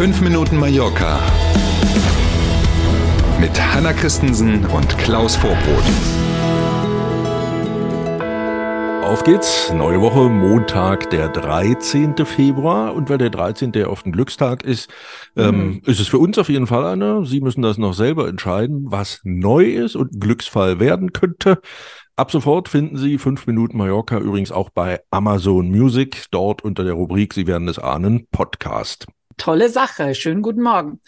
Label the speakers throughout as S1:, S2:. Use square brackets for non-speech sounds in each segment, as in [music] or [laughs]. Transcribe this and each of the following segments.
S1: 5 Minuten Mallorca mit Hanna Christensen und Klaus Vorbrot.
S2: Auf geht's, neue Woche, Montag, der 13. Februar. Und weil der 13. ja oft ein Glückstag ist, ähm, mhm. ähm, ist es für uns auf jeden Fall einer. Sie müssen das noch selber entscheiden, was neu ist und ein Glücksfall werden könnte. Ab sofort finden Sie 5 Minuten Mallorca übrigens auch bei Amazon Music, dort unter der Rubrik, Sie werden es ahnen, Podcast.
S3: Tolle Sache. Schönen guten Morgen.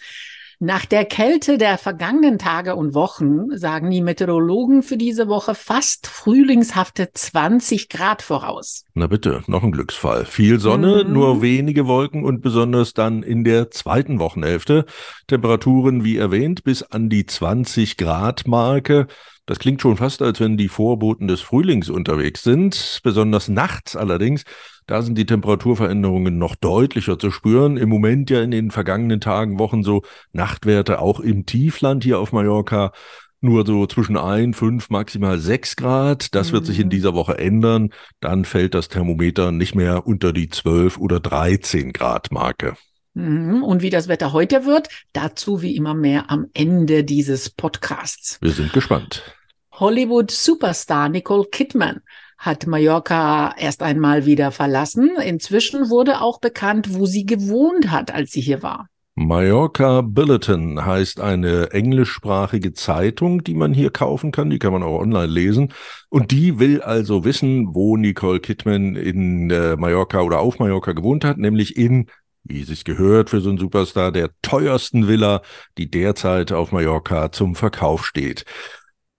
S3: Nach der Kälte der vergangenen Tage und Wochen sagen die Meteorologen für diese Woche fast frühlingshafte 20 Grad voraus.
S2: Na bitte, noch ein Glücksfall. Viel Sonne, mhm. nur wenige Wolken und besonders dann in der zweiten Wochenhälfte. Temperaturen, wie erwähnt, bis an die 20 Grad Marke. Das klingt schon fast, als wenn die Vorboten des Frühlings unterwegs sind. Besonders nachts allerdings, da sind die Temperaturveränderungen noch deutlicher zu spüren. Im Moment ja in den vergangenen Tagen, Wochen so Nachtwerte auch im Tiefland hier auf Mallorca nur so zwischen ein, fünf, maximal sechs Grad. Das wird sich in mhm. dieser Woche ändern. Dann fällt das Thermometer nicht mehr unter die zwölf oder dreizehn Grad Marke.
S3: Mhm. Und wie das Wetter heute wird, dazu wie immer mehr am Ende dieses Podcasts.
S2: Wir sind gespannt.
S3: Hollywood-Superstar Nicole Kidman hat Mallorca erst einmal wieder verlassen. Inzwischen wurde auch bekannt, wo sie gewohnt hat, als sie hier war.
S2: Mallorca Bulletin heißt eine englischsprachige Zeitung, die man hier kaufen kann. Die kann man auch online lesen. Und die will also wissen, wo Nicole Kidman in äh, Mallorca oder auf Mallorca gewohnt hat, nämlich in wie sich gehört für so einen Superstar, der teuersten Villa, die derzeit auf Mallorca zum Verkauf steht.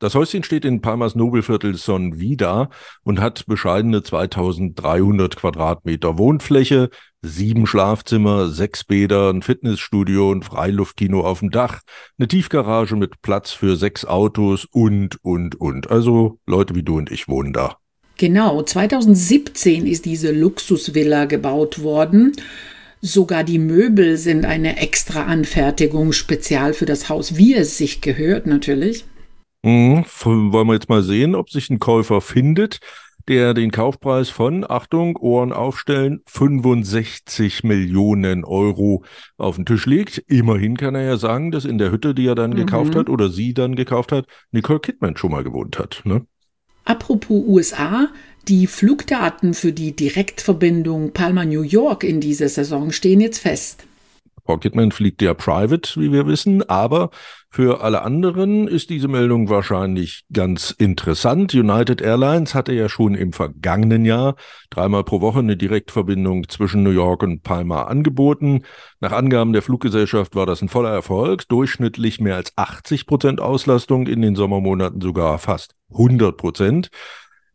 S2: Das Häuschen steht in Palmas Nobelviertel Son Vida und hat bescheidene 2300 Quadratmeter Wohnfläche, sieben Schlafzimmer, sechs Bäder, ein Fitnessstudio, ein Freiluftkino auf dem Dach, eine Tiefgarage mit Platz für sechs Autos und, und, und. Also Leute wie du und ich wohnen da.
S3: Genau, 2017 ist diese Luxusvilla gebaut worden Sogar die Möbel sind eine extra Anfertigung, spezial für das Haus, wie es sich gehört natürlich.
S2: Mhm, wollen wir jetzt mal sehen, ob sich ein Käufer findet, der den Kaufpreis von, Achtung, Ohren aufstellen, 65 Millionen Euro auf den Tisch legt. Immerhin kann er ja sagen, dass in der Hütte, die er dann mhm. gekauft hat oder sie dann gekauft hat, Nicole Kidman schon mal gewohnt hat. Ne?
S3: Apropos USA, die Flugdaten für die Direktverbindung Palma-New York in dieser Saison stehen jetzt fest.
S2: Frau Kidman fliegt ja private, wie wir wissen, aber für alle anderen ist diese Meldung wahrscheinlich ganz interessant. United Airlines hatte ja schon im vergangenen Jahr dreimal pro Woche eine Direktverbindung zwischen New York und Palma angeboten. Nach Angaben der Fluggesellschaft war das ein voller Erfolg, durchschnittlich mehr als 80 Prozent Auslastung, in den Sommermonaten sogar fast 100 Prozent.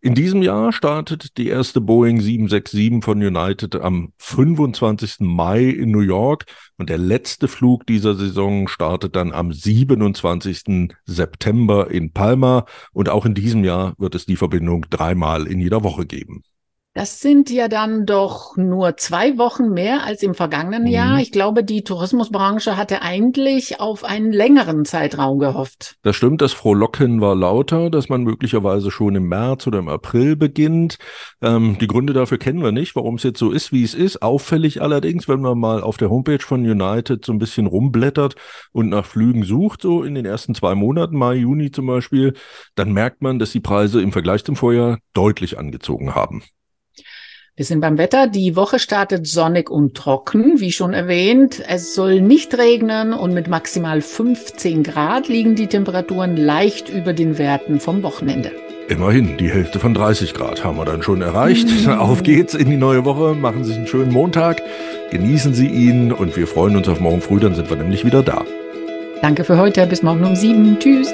S2: In diesem Jahr startet die erste Boeing 767 von United am 25. Mai in New York und der letzte Flug dieser Saison startet dann am 27. September in Palma und auch in diesem Jahr wird es die Verbindung dreimal in jeder Woche geben.
S3: Das sind ja dann doch nur zwei Wochen mehr als im vergangenen mhm. Jahr. Ich glaube, die Tourismusbranche hatte eigentlich auf einen längeren Zeitraum gehofft.
S2: Das stimmt, das Frohlocken war lauter, dass man möglicherweise schon im März oder im April beginnt. Ähm, die Gründe dafür kennen wir nicht, warum es jetzt so ist, wie es ist. Auffällig allerdings, wenn man mal auf der Homepage von United so ein bisschen rumblättert und nach Flügen sucht, so in den ersten zwei Monaten, Mai, Juni zum Beispiel, dann merkt man, dass die Preise im Vergleich zum Vorjahr deutlich angezogen haben.
S3: Wir sind beim Wetter. Die Woche startet sonnig und trocken, wie schon erwähnt. Es soll nicht regnen und mit maximal 15 Grad liegen die Temperaturen leicht über den Werten vom Wochenende.
S2: Immerhin, die Hälfte von 30 Grad haben wir dann schon erreicht. Mhm. [laughs] Auf geht's in die neue Woche. Machen Sie sich einen schönen Montag. Genießen Sie ihn und wir freuen uns auf morgen früh. Dann sind wir nämlich wieder da.
S3: Danke für heute. Bis morgen um sieben. Tschüss.